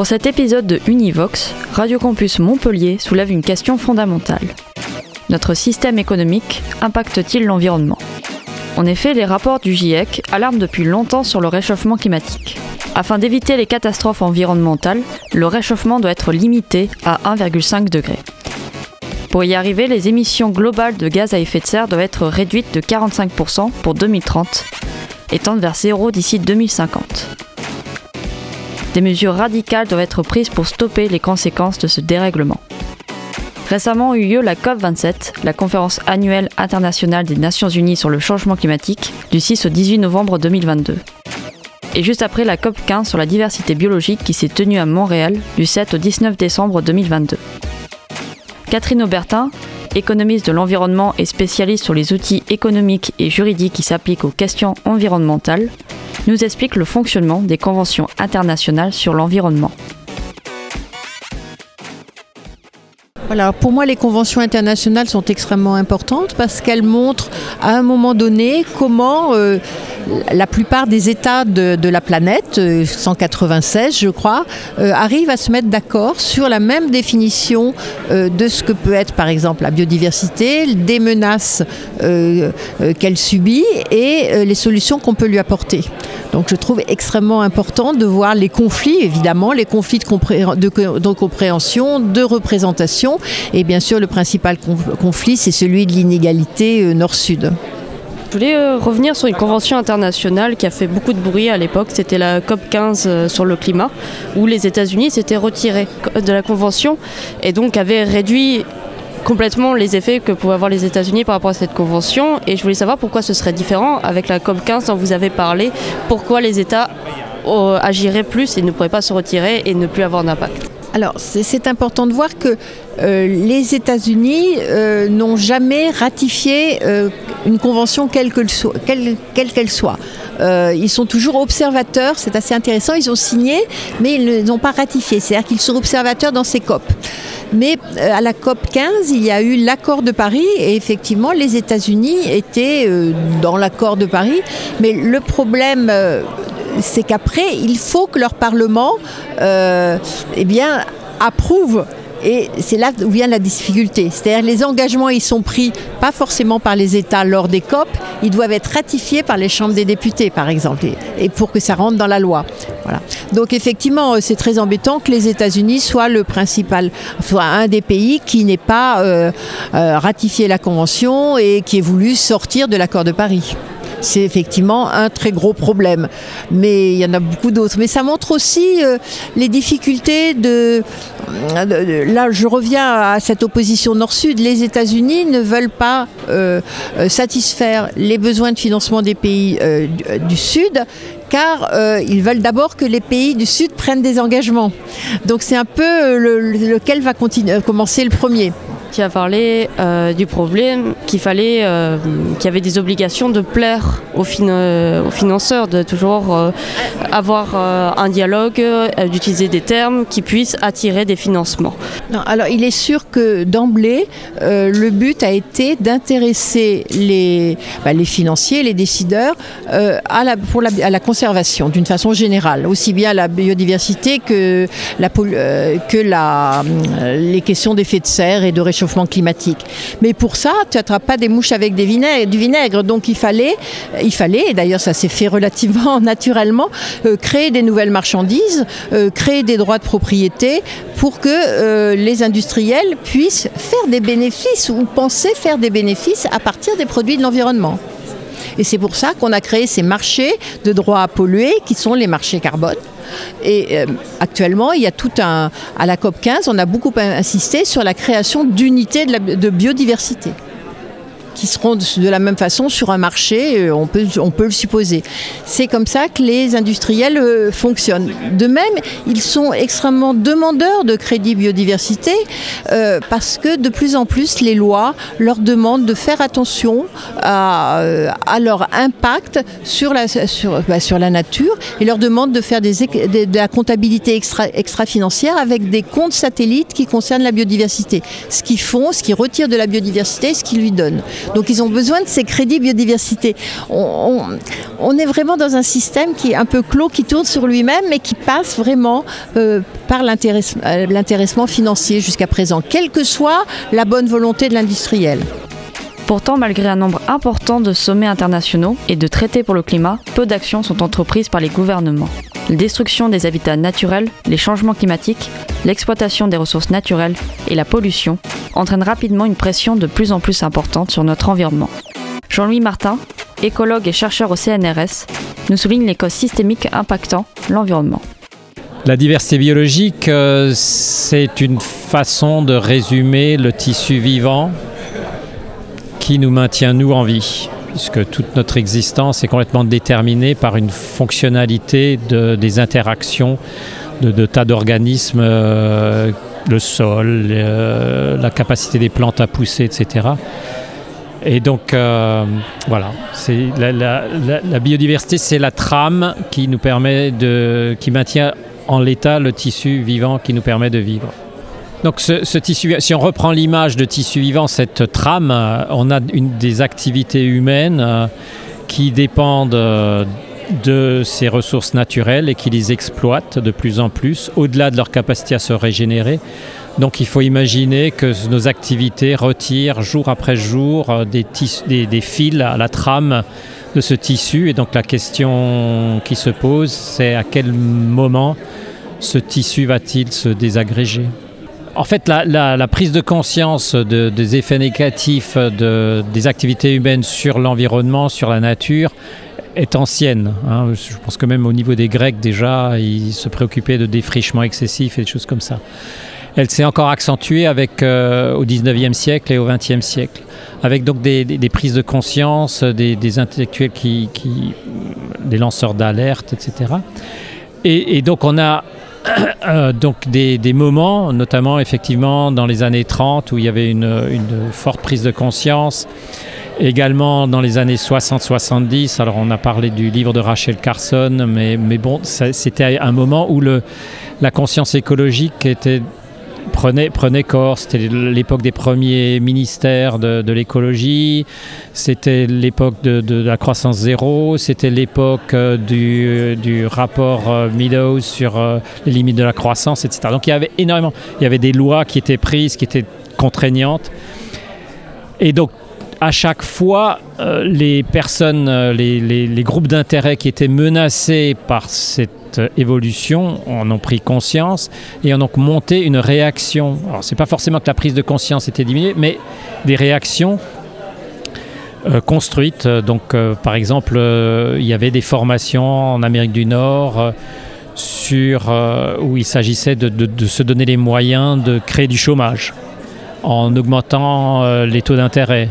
Pour cet épisode de Univox, Radio Campus Montpellier soulève une question fondamentale. Notre système économique impacte-t-il l'environnement? En effet, les rapports du GIEC alarment depuis longtemps sur le réchauffement climatique. Afin d'éviter les catastrophes environnementales, le réchauffement doit être limité à 1,5 degré. Pour y arriver, les émissions globales de gaz à effet de serre doivent être réduites de 45% pour 2030 et tendent vers zéro d'ici 2050. Des mesures radicales doivent être prises pour stopper les conséquences de ce dérèglement. Récemment eut lieu la COP27, la conférence annuelle internationale des Nations Unies sur le changement climatique, du 6 au 18 novembre 2022 et juste après la COP 15 sur la diversité biologique qui s'est tenue à Montréal du 7 au 19 décembre 2022. Catherine Aubertin, économiste de l'environnement et spécialiste sur les outils économiques et juridiques qui s'appliquent aux questions environnementales, nous explique le fonctionnement des conventions internationales sur l'environnement. Pour moi, les conventions internationales sont extrêmement importantes parce qu'elles montrent à un moment donné comment euh, la plupart des États de, la planète, 196 euh, je crois, euh, arrivent à se mettre d'accord sur la même définition euh, de ce que peut être par exemple la biodiversité, des menaces qu'elle subit et les solutions qu'on peut lui apporter. Donc je trouve extrêmement important de voir les conflits, évidemment, les conflits de, de compréhension, de représentation. Et bien sûr, le principal conflit, c'est celui de l'inégalité nord-sud. Je voulais euh, revenir sur une convention internationale qui a fait beaucoup de bruit à l'époque. C'était la COP 15 euh, sur le climat, où les États-Unis s'étaient retirés de la convention et donc avaient réduit complètement les effets que pouvaient avoir les États-Unis par rapport à cette convention. Et je voulais savoir pourquoi ce serait différent avec la COP 15 dont vous avez parlé. Pourquoi les États euh, agiraient plus et ne pourraient pas se retirer et ne plus avoir d'impact? Alors, c'est important de voir que euh, les États-Unis euh, n'ont jamais ratifié euh, une convention quelle qu'elle soit. Soit. ils sont toujours observateurs, c'est assez intéressant, ils ont signé, mais ils n'ont pas ratifié, c'est-à-dire qu'ils sont observateurs dans ces COP. Mais à la COP 15, il y a eu l'accord de Paris et effectivement, les États-Unis étaient dans l'accord de Paris. Mais le problème c'est qu'après, il faut que leur Parlement euh, eh approuve et c'est là où vient la difficulté. C'est-à-dire les engagements, ils sont pris pas forcément par les États lors des COP, ils doivent être ratifiés par les chambres des députés, par exemple, et pour que ça rentre dans la loi. Donc effectivement, c'est très embêtant que les États-Unis soient le principal, soit un des pays qui n'ait pas euh, euh, ratifié la Convention et qui ait voulu sortir de l'accord de Paris c'est effectivement un très gros problème. Mais il y en a beaucoup d'autres. Mais ça montre aussi euh, les difficultés de, Là, je reviens à cette opposition nord-sud. Les États-Unis ne veulent pas euh, euh, satisfaire les besoins de financement des pays du, Sud car ils veulent d'abord que les pays du Sud prennent des engagements. Donc c'est un peu lequel va commencer le premier qui a parlé euh, du problème qu'il fallait, euh, qu'il y avait des obligations de plaire aux, aux financeurs, de toujours euh, avoir un dialogue, d'utiliser des termes qui puissent attirer des financements. alors il est sûr que d'emblée, le but a été d'intéresser les, bah, les financiers, les décideurs à, la, pour la conservation d'une façon générale, aussi bien la biodiversité que, la, que la, les questions d'effet de serre et de réchauffement climatique. Mais pour ça, tu n'attrapes pas des mouches avec du vinaigre. Donc il fallait, il fallait et d'ailleurs ça s'est fait relativement naturellement, euh, créer des nouvelles marchandises, euh, créer des droits de propriété pour que euh, les industriels puissent faire des bénéfices ou penser faire des bénéfices à partir des produits de l'environnement. Et c'est pour ça qu'on a créé ces marchés de droits à polluer qui sont les marchés carbone. Et euh, actuellement. À la COP 15, on a beaucoup insisté sur la création d'unités de, biodiversité qui seront de la même façon sur un marché, on peut, on peut le supposer. C'est comme ça que les industriels fonctionnent. De même, ils sont extrêmement demandeurs de crédit biodiversité parce que de plus en plus les lois leur demandent de faire attention à, leur impact sur la, bah, sur la nature et leur demandent de faire des, de la comptabilité extra, extra-financière avec des comptes satellites qui concernent la biodiversité. Ce qu'ils font, ce qu'ils retirent de la biodiversité, ce qu'ils lui donnent. Donc ils ont besoin de ces crédits biodiversité. On, est vraiment dans un système qui est un peu clos, qui tourne sur lui-même, mais qui passe vraiment euh, par euh, l'intéressement financier jusqu'à présent, quelle que soit la bonne volonté de l'industriel. Pourtant, malgré un nombre important de sommets internationaux et de traités pour le climat, peu d'actions sont entreprises par les gouvernements. La destruction des habitats naturels, les changements climatiques, l'exploitation des ressources naturelles et la pollution entraînent rapidement une pression de plus en plus importante sur notre environnement. Jean-Louis Martin, écologue et chercheur au CNRS, nous souligne les causes systémiques impactant l'environnement. La diversité biologique, euh, c'est une façon de résumer le tissu vivant qui nous maintient, nous, en vie, puisque toute notre existence est complètement déterminée par une fonctionnalité de, des interactions de, tas d'organismes, euh, le sol, euh, la capacité des plantes à pousser, etc. Et donc, euh, voilà, la, la, biodiversité, c'est la trame qui nous permet de, qui maintient en l'état le tissu vivant qui nous permet de vivre. Donc ce, tissu, si on reprend l'image de tissu vivant, cette trame, euh, on a des activités humaines euh, qui dépendent euh, de ces ressources naturelles et qui les exploitent de plus en plus, au-delà de leur capacité à se régénérer. Donc il faut imaginer que nos activités retirent jour après jour des fils à la trame de ce tissu. Et donc la question qui se pose, c'est à quel moment ce tissu va-t-il se désagréger? En fait, la, prise de conscience des effets négatifs des activités humaines sur l'environnement, sur la nature, est ancienne. Hein. Je pense que même au niveau des Grecs, déjà, ils se préoccupaient de défrichement excessif et des choses comme ça. Elle s'est encore accentuée avec, euh, au 19e siècle et au 20e siècle, avec donc des, prises de conscience, des, intellectuels qui, des lanceurs d'alerte, etc. et, donc on a donc des, moments, notamment effectivement dans les années 30 où il y avait une, forte prise de conscience. Également dans les années 60-70, alors on a parlé du livre de Rachel Carson, mais, mais bon, c'était un moment où le, la conscience écologique était prenait, prenait corps. C'était l'époque des premiers ministères de, l'écologie, c'était l'époque de, la croissance zéro, c'était l'époque euh, du, rapport euh, Meadows sur euh, les limites de la croissance, etc. Donc il y avait énormément, il y avait des lois qui étaient prises, qui étaient contraignantes. Et donc à chaque fois, les personnes, les groupes d'intérêt qui étaient menacés par cette évolution en ont pris conscience et ont monté une réaction. Alors, c'est pas forcément que la prise de conscience était diminuée, mais des réactions euh, construites. Donc, euh, par exemple, euh, il y avait des formations en Amérique du Nord sur, où il s'agissait de, se donner les moyens de créer du chômage en augmentant les taux d'intérêt.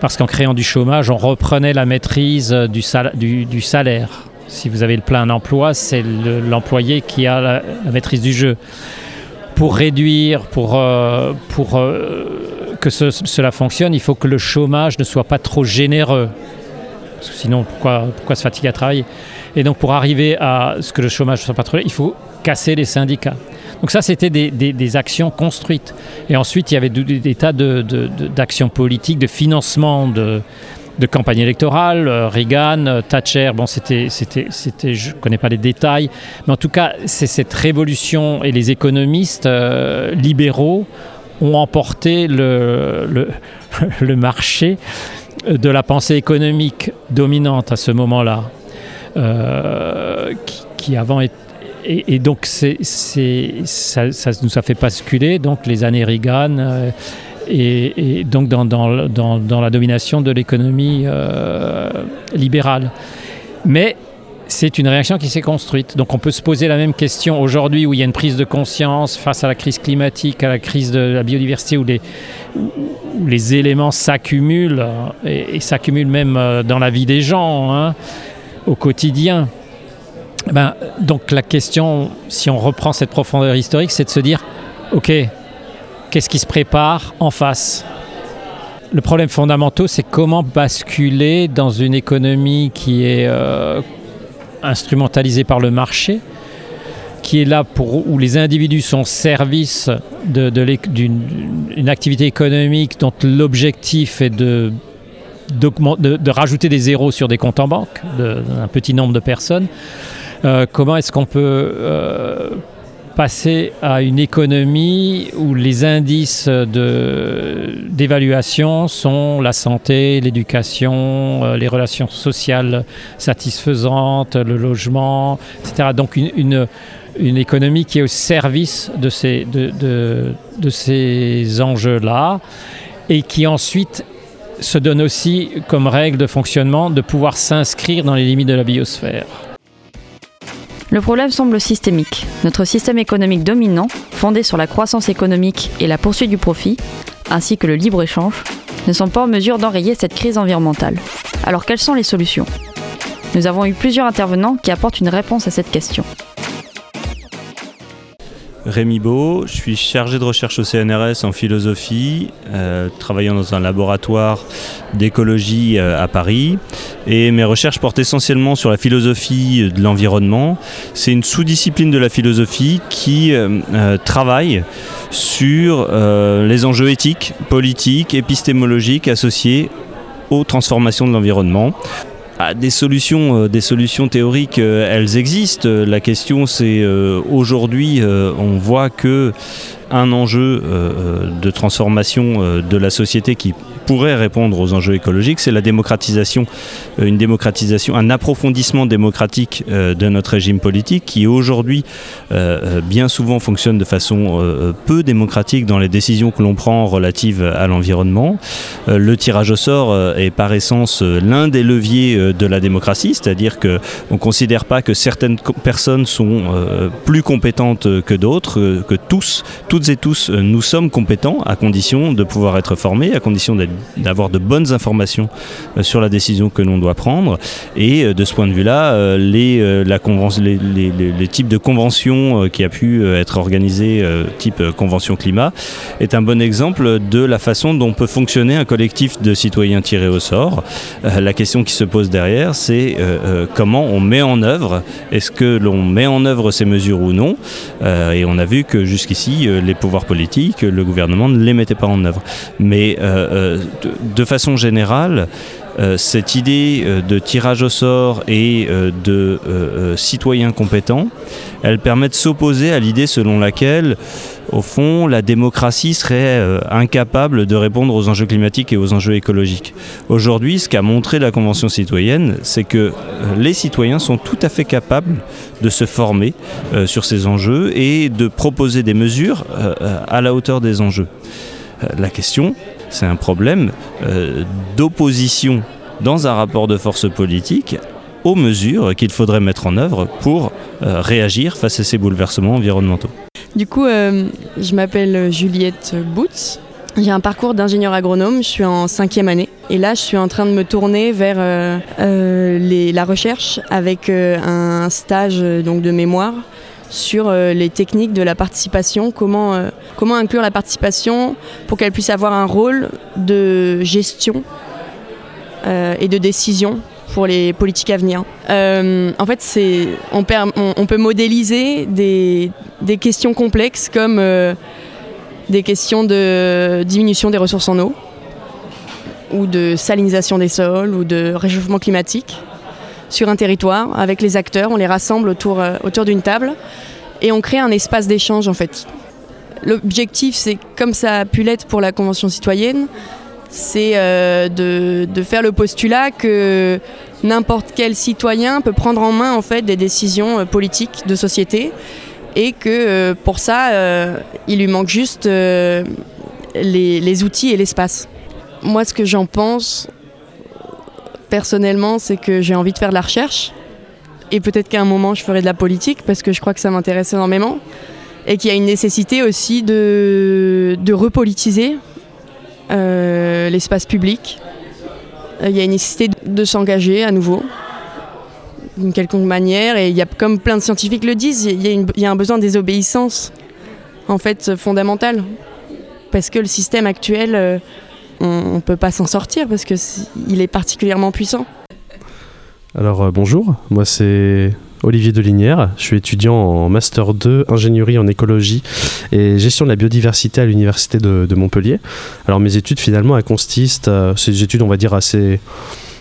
Parce qu'en créant du chômage, on reprenait la maîtrise du salaire. Si vous avez le plein emploi, c'est l'employé qui a la, maîtrise du jeu. Pour réduire, pour, euh, pour euh, que cela fonctionne, il faut que le chômage ne soit pas trop généreux. Parce que sinon, pourquoi, pourquoi se fatiguer à travailler? Et donc, pour arriver à ce que le chômage ne soit pas trop, il faut casser les syndicats. Donc ça, c'était des, des, actions construites. Et ensuite, il y avait des, tas d'actions de, politiques, de financement de, de campagne électorale, euh, Reagan, euh, Thatcher, bon, c'était, c'était, c'était, je ne connais pas les détails, mais en tout cas, c'est cette révolution et les économistes euh, libéraux ont emporté le, le, marché de la pensée économique dominante à ce moment-là, qui, avant et, donc c'est, c'est, ça, ça, nous a fait basculer donc les années Reagan et, donc dans, la domination de l'économie euh, libérale. Mais c'est une réaction qui s'est construite. Donc on peut se poser la même question aujourd'hui où il y a une prise de conscience face à la crise climatique, à la crise de la biodiversité, où les, éléments s'accumulent, et, et s'accumulent même euh, dans la vie des gens, hein, au quotidien. Ben, donc la question, si on reprend cette profondeur historique, c'est de se dire, OK, qu'est-ce qui se prépare en face? Le problème fondamental, c'est comment basculer dans une économie qui est euh, instrumentalisée par le marché, qui est là pour où les individus sont service d'une activité économique dont l'objectif est de, rajouter des zéros sur des comptes en banque d'un petit nombre de personnes. Euh, comment est-ce qu'on peut euh, passer à une économie où les indices d'évaluation sont la santé, l'éducation, euh, les relations sociales satisfaisantes, le logement, etc. Donc une, une, économie qui est au service de ces, de, de ces enjeux-là et qui ensuite se donne aussi comme règle de fonctionnement de pouvoir s'inscrire dans les limites de la biosphère. Le problème semble systémique. Notre système économique dominant, fondé sur la croissance économique et la poursuite du profit, ainsi que le libre-échange, ne sont pas en mesure d'enrayer cette crise environnementale. Alors quelles sont les solutions? Nous avons eu plusieurs intervenants qui apportent une réponse à cette question. Rémi Beau, je suis chargé de recherche au CNRS en philosophie, euh, travaillant dans un laboratoire d'écologie euh, à Paris. Et mes recherches portent essentiellement sur la philosophie de l'environnement. C'est une sous-discipline de la philosophie qui euh, travaille sur les enjeux éthiques, politiques, épistémologiques associés aux transformations de l'environnement. Ah, des, solutions, euh, des solutions théoriques, euh, elles existent. La question, c'est euh, aujourd'hui, on voit que un enjeu de transformation de la société qui pourrait répondre aux enjeux écologiques, c'est la démocratisation, euh, une démocratisation, un approfondissement démocratique euh, de notre régime politique qui aujourd'hui euh, bien souvent fonctionne de façon peu démocratique dans les décisions que l'on prend relatives à l'environnement. Le tirage au sort est par essence l'un des leviers de la démocratie, c'est-à-dire que on considère pas que certaines personnes sont plus compétentes que d'autres, que tous, toutes et tous, nous sommes compétents à condition de pouvoir être formés, à condition d'être d'avoir de bonnes informations euh, sur la décision que l'on doit prendre. Et euh, de ce point de vue-là, euh, les, la les, types de conventions qui a pu être organisées, type convention climat, est un bon exemple de la façon dont peut fonctionner un collectif de citoyens tirés au sort. La question qui se pose derrière, c'est comment on met en œuvre, est-ce que l'on met en œuvre ces mesures ou non? Et on a vu que jusqu'ici, les pouvoirs politiques, le gouvernement ne les mettait pas en œuvre. Mais de, façon générale, euh, cette idée euh, de tirage au sort et euh, de citoyens compétents, elle permet de s'opposer à l'idée selon laquelle, au fond, la démocratie serait incapable de répondre aux enjeux climatiques et aux enjeux écologiques. Aujourd'hui, ce qu'a montré la Convention citoyenne, c'est que les citoyens sont tout à fait capables de se former sur ces enjeux et de proposer des mesures à la hauteur des enjeux. la question, c'est un problème euh, d'opposition dans un rapport de force politique aux mesures qu'il faudrait mettre en œuvre pour euh, réagir face à ces bouleversements environnementaux. Du coup, euh, je m'appelle Juliette Boots. J'ai un parcours d'ingénieur agronome, je suis en cinquième année et là je suis en train de me tourner vers la recherche avec un stage donc, de mémoire sur euh, les techniques de la participation, comment, euh, comment inclure la participation pour qu'elle puisse avoir un rôle de gestion euh, et de décision pour les politiques à venir. en fait, c'est, on, peut modéliser des, des questions complexes comme des questions de diminution des ressources en eau, ou de salinisation des sols, ou de réchauffement climatique sur un territoire avec les acteurs, on les rassemble autour, euh, autour d'une table et on crée un espace d'échange en fait. L'objectif, c'est comme ça a pu l'être pour la Convention citoyenne, c'est euh, de, faire le postulat que n'importe quel citoyen peut prendre en main en fait des décisions euh, politiques de société et que pour ça, il lui manque juste les, les outils et l'espace. Moi, ce que j'en pense, personnellement, c'est que j'ai envie de faire de la recherche. et peut-être qu'à un moment je ferai de la politique parce que je crois que ça m'intéresse énormément et qu'il y a une nécessité aussi de, de repolitiser euh, l'espace public. Il y a une nécessité de, s'engager à nouveau d'une quelconque manière et il y a comme plein de scientifiques le disent, il y a, un besoin de désobéissance en fait fondamentale parce que le système actuel euh, on ne peut pas s'en sortir parce que c'est- il est particulièrement puissant. Alors euh, bonjour, moi c'est Olivier Delinière, je suis étudiant en Master 2 ingénierie en écologie et gestion de la biodiversité à l'Université de, Montpellier. Alors mes études finalement consistent, euh, des études on va dire assez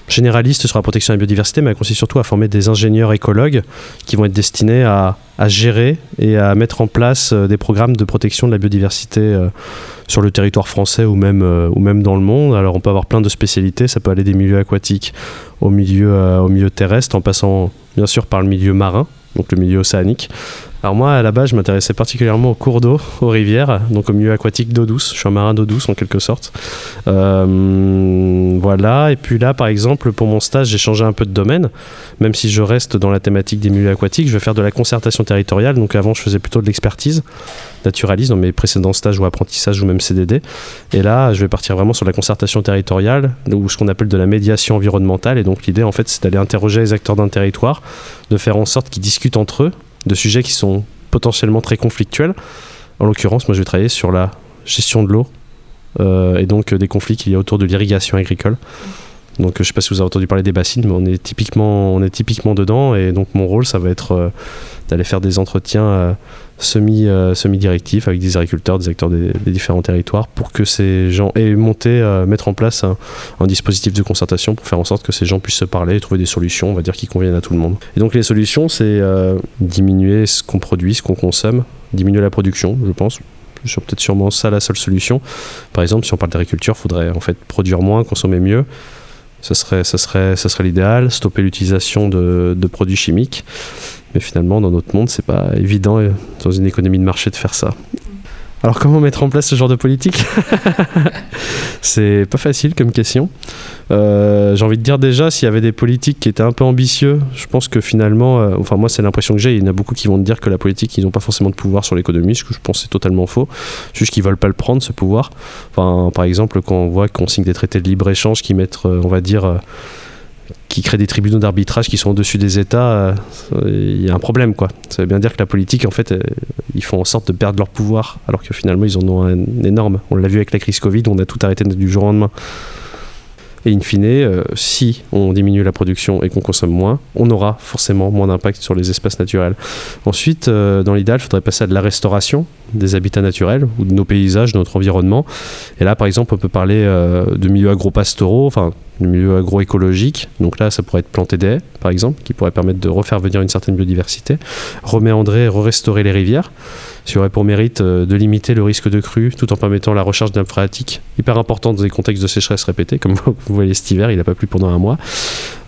généralistes sur la protection de la biodiversité, mais elles consistent surtout à former des ingénieurs écologues qui vont être destinés à, gérer et à mettre en place euh, des programmes de protection de la biodiversité euh, sur le territoire français ou même, euh, ou même dans le monde. Alors on peut avoir plein de spécialités, ça peut aller des milieux aquatiques au milieu, au milieu terrestre, en passant bien sûr par le milieu marin, donc le milieu océanique. Alors moi, à la base, je m'intéressais particulièrement aux cours d'eau, aux rivières, donc au milieu aquatique d'eau douce. Je suis un marin d'eau douce en quelque sorte. Euh, voilà, et puis là, par exemple, pour mon stage, j'ai changé un peu de domaine. Même si je reste dans la thématique des milieux aquatiques, je vais faire de la concertation territoriale. Donc avant, je faisais plutôt de l'expertise naturaliste dans mes précédents stages ou apprentissages ou même CDD. Et là, je vais partir vraiment sur la concertation territoriale ou ce qu'on appelle de la médiation environnementale. Et donc l'idée, en fait, c'est d'aller interroger les acteurs d'un territoire, de faire en sorte qu'ils discutent entre eux de sujets qui sont potentiellement très conflictuels. En l'occurrence, moi, je vais travailler sur la gestion de l'eau euh, et donc euh, des conflits qu'il y a autour de l'irrigation agricole. Donc, euh, je ne sais pas si vous avez entendu parler des bassines, mais on est typiquement, on est typiquement dedans. Et donc, mon rôle, ça va être euh, d'aller faire des entretiens euh, semi, euh, semi-directifs avec des agriculteurs, des acteurs des, différents territoires pour que ces gens aient monté, euh, mettre en place un, dispositif de concertation pour faire en sorte que ces gens puissent se parler et trouver des solutions, on va dire, qui conviennent à tout le monde. Et donc, les solutions, c'est diminuer ce qu'on produit, ce qu'on consomme, diminuer la production, je pense. C'est peut-être sûrement ça la seule solution. Par exemple, si on parle d'agriculture, il faudrait en fait produire moins, consommer mieux. Ce serait, l'idéal. Stopper l'utilisation de, de produits chimiques. Mais finalement, dans notre monde, c'est pas évident euh, dans une économie de marché de faire ça. Alors, comment mettre en place ce genre de politique C'est pas facile comme question. Euh, j'ai envie de dire déjà, s'il y avait des politiques qui étaient un peu ambitieux, je pense que finalement, euh, enfin moi c'est l'impression que j'ai, il y en a beaucoup qui vont te dire que la politique, ils n'ont pas forcément de pouvoir sur l'économie, ce que je pense c'est totalement faux. Juste qu'ils veulent pas le prendre, ce pouvoir. Enfin, par exemple, quand on voit qu'on signe des traités de libre-échange qui mettent, euh, on va dire, qui créent des tribunaux d'arbitrage qui sont au-dessus des États, euh, il y a un problème quoi. Ça veut bien dire que la politique, en fait, euh, ils font en sorte de perdre leur pouvoir, alors que finalement ils en ont un énorme. On l'a vu avec la crise Covid, on a tout arrêté du jour au lendemain. Et in fine, euh, si on diminue la production et qu'on consomme moins, on aura forcément moins d'impact sur les espaces naturels. Ensuite, dans l'idéal, il faudrait passer à de la restauration des habitats naturels ou de nos paysages, de notre environnement. Et là, par exemple, on peut parler de milieux agro-pastoraux, enfin, de milieux agroécologiques. Donc là, ça pourrait être planter des haies, par exemple, qui pourrait permettre de refaire venir une certaine biodiversité, reméandrer, re-restaurer les rivières, ce qui aurait pour mérite euh, de limiter le risque de crue tout en permettant la recherche nappes phréatiques, hyper importante dans des contextes de sécheresse répétée, comme vous voyez cet hiver, il n'a pas plu pendant un mois.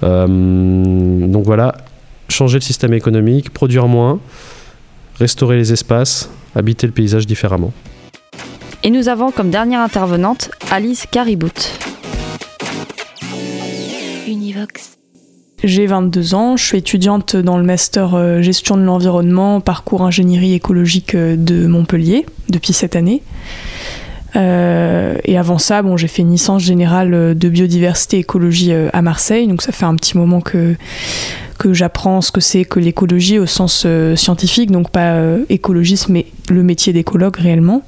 Euh, donc voilà, changer le système économique, produire moins, restaurer les espaces, habiter le paysage différemment. Et nous avons comme dernière intervenante Alice Caribout. J'ai 22 ans, je suis étudiante dans le master euh, gestion de l'environnement, parcours ingénierie écologique euh, de Montpellier depuis cette année. Euh, et avant ça, bon, j'ai fait une licence générale de biodiversité écologie à Marseille, donc ça fait un petit moment que, que j'apprends ce que c'est que l'écologie au sens scientifique, donc pas écologiste, mais le métier d'écologue réellement.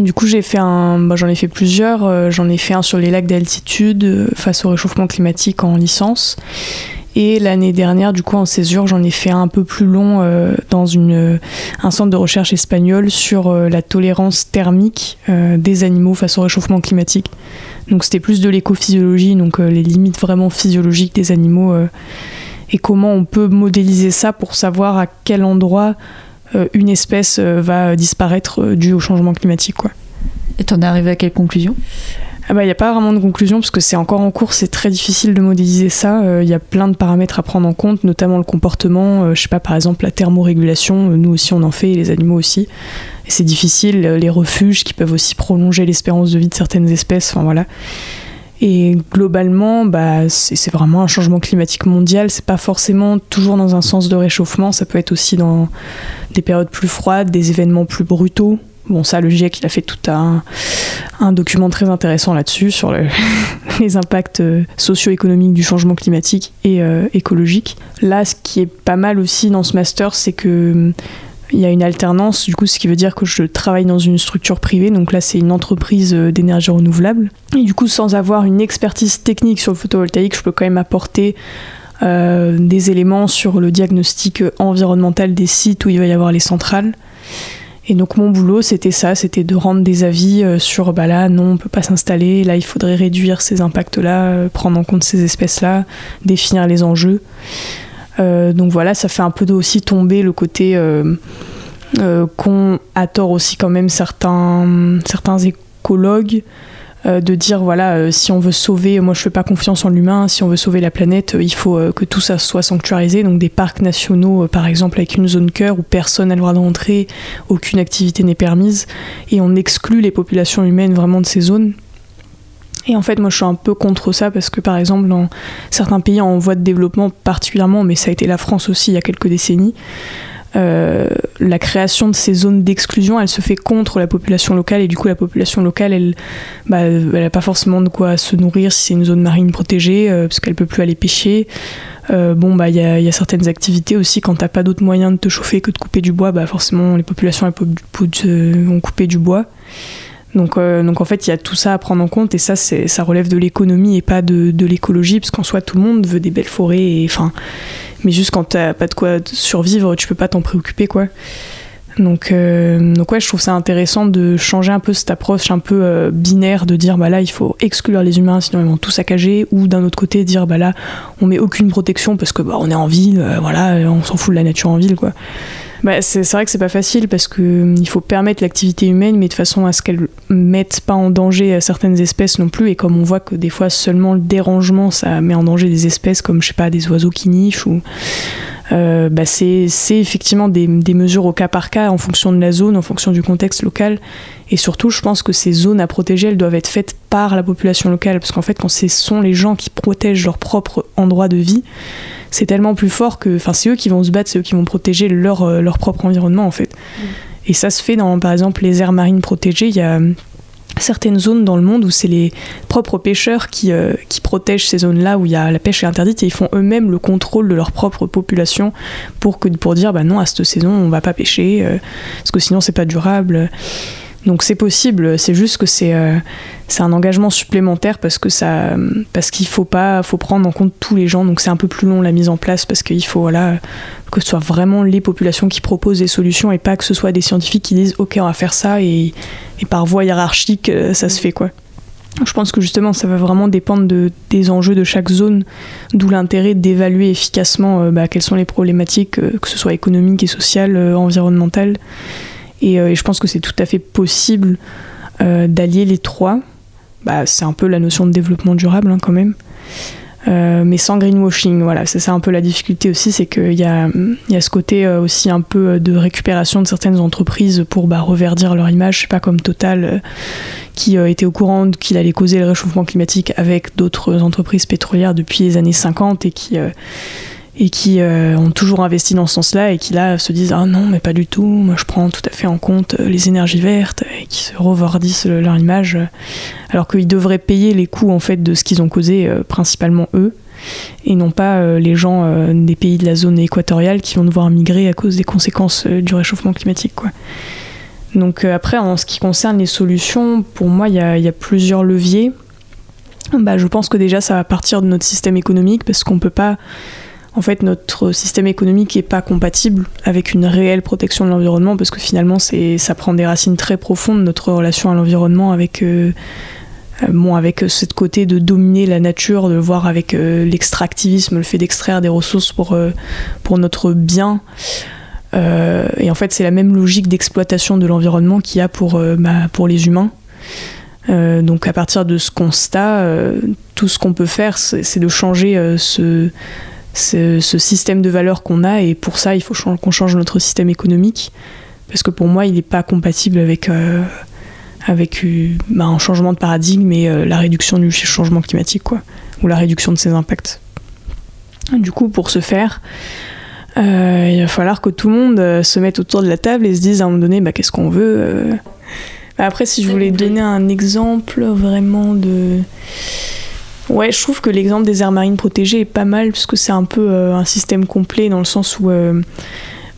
Du coup, j'ai fait un, bah, j'en ai fait plusieurs. euh, j'en ai fait un sur les lacs d'altitude euh, face au réchauffement climatique en licence. Et l'année dernière, du coup, en césure, j'en ai fait un un peu plus long euh, dans un centre de recherche espagnol sur la tolérance thermique des animaux face au réchauffement climatique. Donc c'était plus de l'écophysiologie, donc les limites vraiment physiologiques des animaux et comment on peut modéliser ça pour savoir à quel endroit une espèce euh, va disparaître euh, dû au changement climatique. Quoi. Et t'en es arrivé à quelle conclusion? Ah bah, Il n'y a pas vraiment de conclusion parce que c'est encore en cours, c'est très difficile de modéliser ça. Euh, Il y a plein de paramètres à prendre en compte, notamment le comportement. Euh, je sais pas, par exemple, la thermorégulation, euh, nous aussi on en fait, et les animaux aussi. Et c'est difficile, euh, les refuges qui peuvent aussi prolonger l'espérance de vie de certaines espèces. Enfin voilà. Et globalement, bah, c'est vraiment un changement climatique mondial. C'est pas forcément toujours dans un sens de réchauffement. Ça peut être aussi dans des périodes plus froides, des événements plus brutaux. Bon, ça, le GIEC, il a fait tout un, document très intéressant là-dessus, sur le, les impacts euh, socio-économiques du changement climatique et euh, écologique. Là, ce qui est pas mal aussi dans ce master, c'est que il y a une alternance, du coup, ce qui veut dire que je travaille dans une structure privée. Donc là, c'est une entreprise euh, d'énergie renouvelable. Et du coup, sans avoir une expertise technique sur le photovoltaïque, je peux quand même apporter euh, des éléments sur le diagnostic environnemental des sites où il va y avoir les centrales. Et donc mon boulot, c'était ça, c'était de rendre des avis euh, sur, bah là, non, on peut pas s'installer, là, il faudrait réduire ces impacts-là, prendre en compte ces espèces-là, définir les enjeux. Euh, donc voilà, ça fait un peu aussi tomber le côté euh, euh, qu'ont à tort aussi quand même certains, certains écologues de dire voilà si on veut sauver moi je fais pas confiance en l'humain si on veut sauver la planète il faut que tout ça soit sanctuarisé. Donc des parcs nationaux par exemple avec une zone cœur où personne n'a le droit d'entrer aucune activité n'est permise et on exclut les populations humaines vraiment de ces zones et en fait, moi, je suis un peu contre ça parce que, par exemple, dans certains pays en voie de développement particulièrement, mais ça a été la France aussi il y a quelques décennies, euh, la création de ces zones d'exclusion, elle se fait contre la population locale et du coup la population locale, elle, bah, elle pas forcément de quoi se nourrir si c'est une zone marine protégée euh, parce qu'elle peut plus aller pêcher. Euh, bon bah il y a, certaines activités aussi quand t'as pas d'autres moyens de te chauffer que de couper du bois, bah forcément les populations elles vont couper du bois. Donc, euh, donc en fait, il y a tout ça à prendre en compte et ça, ça relève de l'économie et pas de, l'écologie, parce qu'en soi, tout le monde veut des belles forêts. Et, enfin, mais juste quand t'as pas de quoi survivre, tu peux pas t'en préoccuper, quoi. Donc, euh, donc ouais, je trouve ça intéressant de changer un peu cette approche un peu euh, binaire de dire bah là il faut exclure les humains sinon ils vont tout saccager ou d'un autre côté dire bah là on met aucune protection parce que bah on est en ville, voilà, on s'en fout de la nature en ville quoi. Bah, c'est vrai que c'est pas facile parce qu'il hum, faut permettre l'activité humaine, mais de façon à ce qu'elle mette pas en danger certaines espèces non plus. Et comme on voit que des fois seulement le dérangement ça met en danger des espèces comme je sais pas des oiseaux qui nichent ou euh, bah c'est effectivement des, des, mesures au cas par cas en fonction de la zone, en fonction du contexte local. Et surtout, je pense que ces zones à protéger, elles doivent être faites par la population locale. Parce qu'en fait, quand ce sont les gens qui protègent leur propre endroit de vie, c'est tellement plus fort que. Enfin, c'est eux qui vont se battre, c'est eux qui vont protéger leur, euh, leur propre environnement, en fait. Mm. Et ça se fait dans, par exemple, les aires marines protégées. Il y a certaines zones dans le monde où c'est les propres pêcheurs qui, euh, qui protègent ces zones-là où il y a la pêche est interdite et ils font eux-mêmes le contrôle de leur propre population pour, que, pour dire bah non à cette saison on va pas pêcher euh, parce que sinon c'est pas durable. Donc c'est possible, c'est juste que c'est euh, c'est un engagement supplémentaire parce que ça parce qu'il faut pas faut prendre en compte tous les gens donc c'est un peu plus long la mise en place parce qu'il faut voilà que ce soit vraiment les populations qui proposent des solutions et pas que ce soit des scientifiques qui disent ok on va faire ça et, et par voie hiérarchique euh, ça se fait quoi. Je pense que justement ça va vraiment dépendre de, des enjeux de chaque zone, d'où l'intérêt d'évaluer efficacement euh, bah, quelles sont les problématiques, que ce soit économiques et sociales, environnementales euh, et, je pense que c'est tout à fait possible euh, d'allier les trois. Bah, c'est un peu la notion de développement durable hein, quand même. Euh, mais sans greenwashing, voilà, c'est ça un peu la difficulté aussi, c'est qu'il y a, y a ce côté aussi un peu de récupération de certaines entreprises pour bah, reverdir leur image, je sais pas comme Total qui était au courant qu'il allait causer le réchauffement climatique avec d'autres entreprises pétrolières depuis les années 50 et qui et qui euh, ont toujours investi dans ce sens-là et qui là se disent ah non mais pas du tout moi je prends tout à fait en compte euh, les énergies vertes et qui se revardissent leur image alors qu'ils devraient payer les coûts en fait de ce qu'ils ont causé euh, principalement eux et non pas les gens des pays de la zone équatoriale qui vont devoir migrer à cause des conséquences du réchauffement climatique quoi. Donc après en ce qui concerne les solutions pour moi il y, y a, plusieurs leviers bah, je pense que déjà ça va partir de notre système économique parce qu'on peut pas en fait notre système économique n'est pas compatible avec une réelle protection de l'environnement parce que finalement c'est ça prend des racines très profondes notre relation à l'environnement avec euh, euh, bon avec cette côté de dominer la nature de voir avec euh, l'extractivisme le fait d'extraire des ressources pour pour notre bien. Et en fait c'est la même logique d'exploitation de l'environnement qu'il y a pour bah, pour les humains. Donc à partir de ce constat, tout ce qu'on peut faire, c'est de changer ce, ce, système de valeurs qu'on a et pour ça il faut qu'on change notre système économique. Parce que pour moi il n'est pas compatible avec, euh, avec bah, un changement de paradigme et la réduction du changement climatique, quoi, ou la réduction de ses impacts. Du coup, pour ce faire, il va falloir que tout le monde se mette autour de la table et se dise à un moment donné, bah, qu'est-ce qu'on veut Après, si je voulais donner un exemple vraiment de Ouais, je trouve que l'exemple des aires marines protégées est pas mal parce que c'est un peu euh, un système complet dans le sens où euh,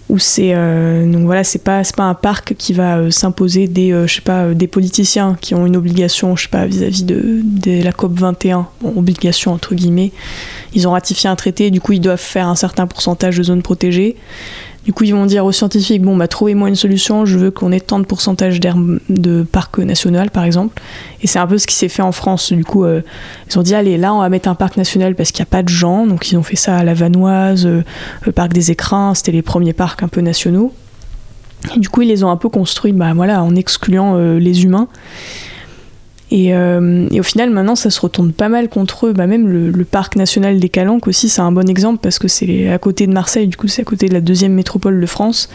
où c'est euh, donc voilà c'est pas pas un parc qui va s'imposer des je sais pas des politiciens qui ont une obligation je sais pas vis-à-vis de, de, la COP 21 bon, obligation entre guillemets. Ils ont ratifié un traité du coup ils doivent faire un certain pourcentage de zones protégées du coup, ils vont dire aux scientifiques bon, bah, trouvez-moi une solution, je veux qu'on ait tant de pourcentage d'air de parc national, par exemple. Et c'est un peu ce qui s'est fait en France. Du coup, euh, ils ont dit allez, là, on va mettre un parc national parce qu'il n'y a pas de gens. Donc, ils ont fait ça à la Vanoise, euh, le parc des écrins, c'était les premiers parcs un peu nationaux. Et du coup, ils les ont un peu construits bah, voilà, en excluant euh, les humains. Euh, et, au final, maintenant, ça se retourne pas mal contre eux. Bah, même le, parc national des Calanques aussi, c'est un bon exemple parce que c'est à côté de Marseille, du coup, c'est à côté de la deuxième métropole de France.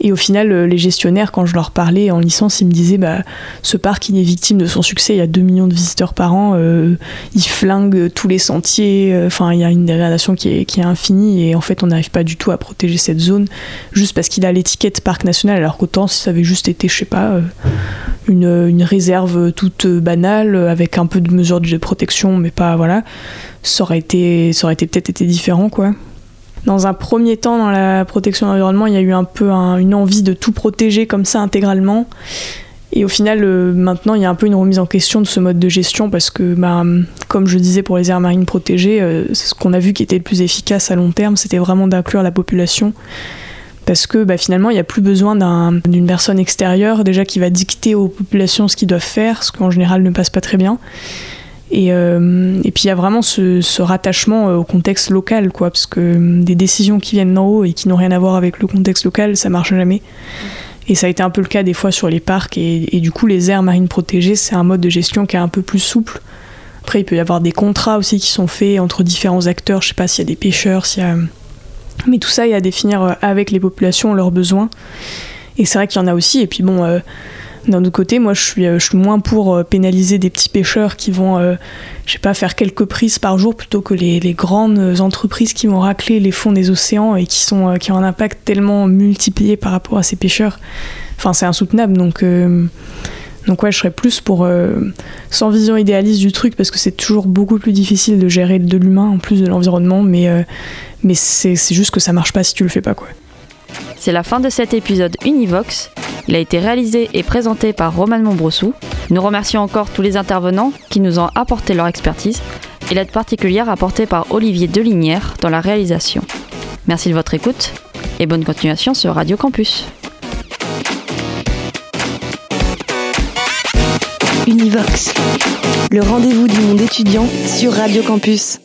Et au final, euh, les gestionnaires, quand je leur parlais en licence, ils me disaient bah, ce parc, il est victime de son succès. Il y a 2 millions de visiteurs par an. Euh, il flingue tous les sentiers. Euh, enfin, il y a une dégradation qui est, infinie. Et en fait, on n'arrive pas du tout à protéger cette zone juste parce qu'il a l'étiquette parc national. Alors qu'autant, si ça avait juste été, je sais pas, une, une, réserve toute banale avec un peu de mesures de protection, mais pas. Voilà. Ça aurait été, ça aurait été peut-être été différent, quoi. Dans un premier temps, dans la protection de l'environnement, il y a eu un peu une envie de tout protéger comme ça intégralement. Et au final, euh, maintenant, il y a un peu une remise en question de ce mode de gestion parce que, bah, comme je disais pour les aires marines protégées, euh, ce qu'on a vu qui était le plus efficace à long terme, c'était vraiment d'inclure la population. Parce que bah, finalement, il n'y a plus besoin d'une personne extérieure déjà qui va dicter aux populations ce qu'ils doivent faire, ce qu'en général ne passe pas très bien. Et, euh, et, puis il y a vraiment ce, rattachement euh, au contexte local, quoi, parce que euh, des décisions qui viennent d'en haut et qui n'ont rien à voir avec le contexte local, ça marche jamais. Et ça a été un peu le cas des fois sur les parcs, et, et du coup les aires marines protégées, c'est un mode de gestion qui est un peu plus souple. Après, il peut y avoir des contrats aussi qui sont faits entre différents acteurs, je sais pas s'il y a des pêcheurs, s'il y a... Mais tout ça, a à définir avec les populations leurs besoins. Et c'est vrai qu'il y en a aussi, et puis bon d'un autre côté, moi, je suis, euh, je suis moins pour euh, pénaliser des petits pêcheurs qui vont, euh, je sais pas, faire quelques prises par jour plutôt que les, grandes entreprises qui vont racler les fonds des océans et qui, sont, qui ont un impact tellement multiplié par rapport à ces pêcheurs. Enfin, c'est insoutenable. Donc, donc ouais, je serais plus pour, sans vision idéaliste du truc, parce que c'est toujours beaucoup plus difficile de gérer de l'humain en plus de l'environnement, mais, mais c'est juste que ça marche pas si tu le fais pas, quoi. C'est la fin de cet épisode Univox. Il a été réalisé et présenté par Roman Montbrossou. Nous remercions encore tous les intervenants qui nous ont apporté leur expertise et l'aide particulière apportée par Olivier Delinière dans la réalisation. Merci de votre écoute et bonne continuation sur Radio Campus. Univox, le rendez-vous du monde étudiant sur Radio Campus.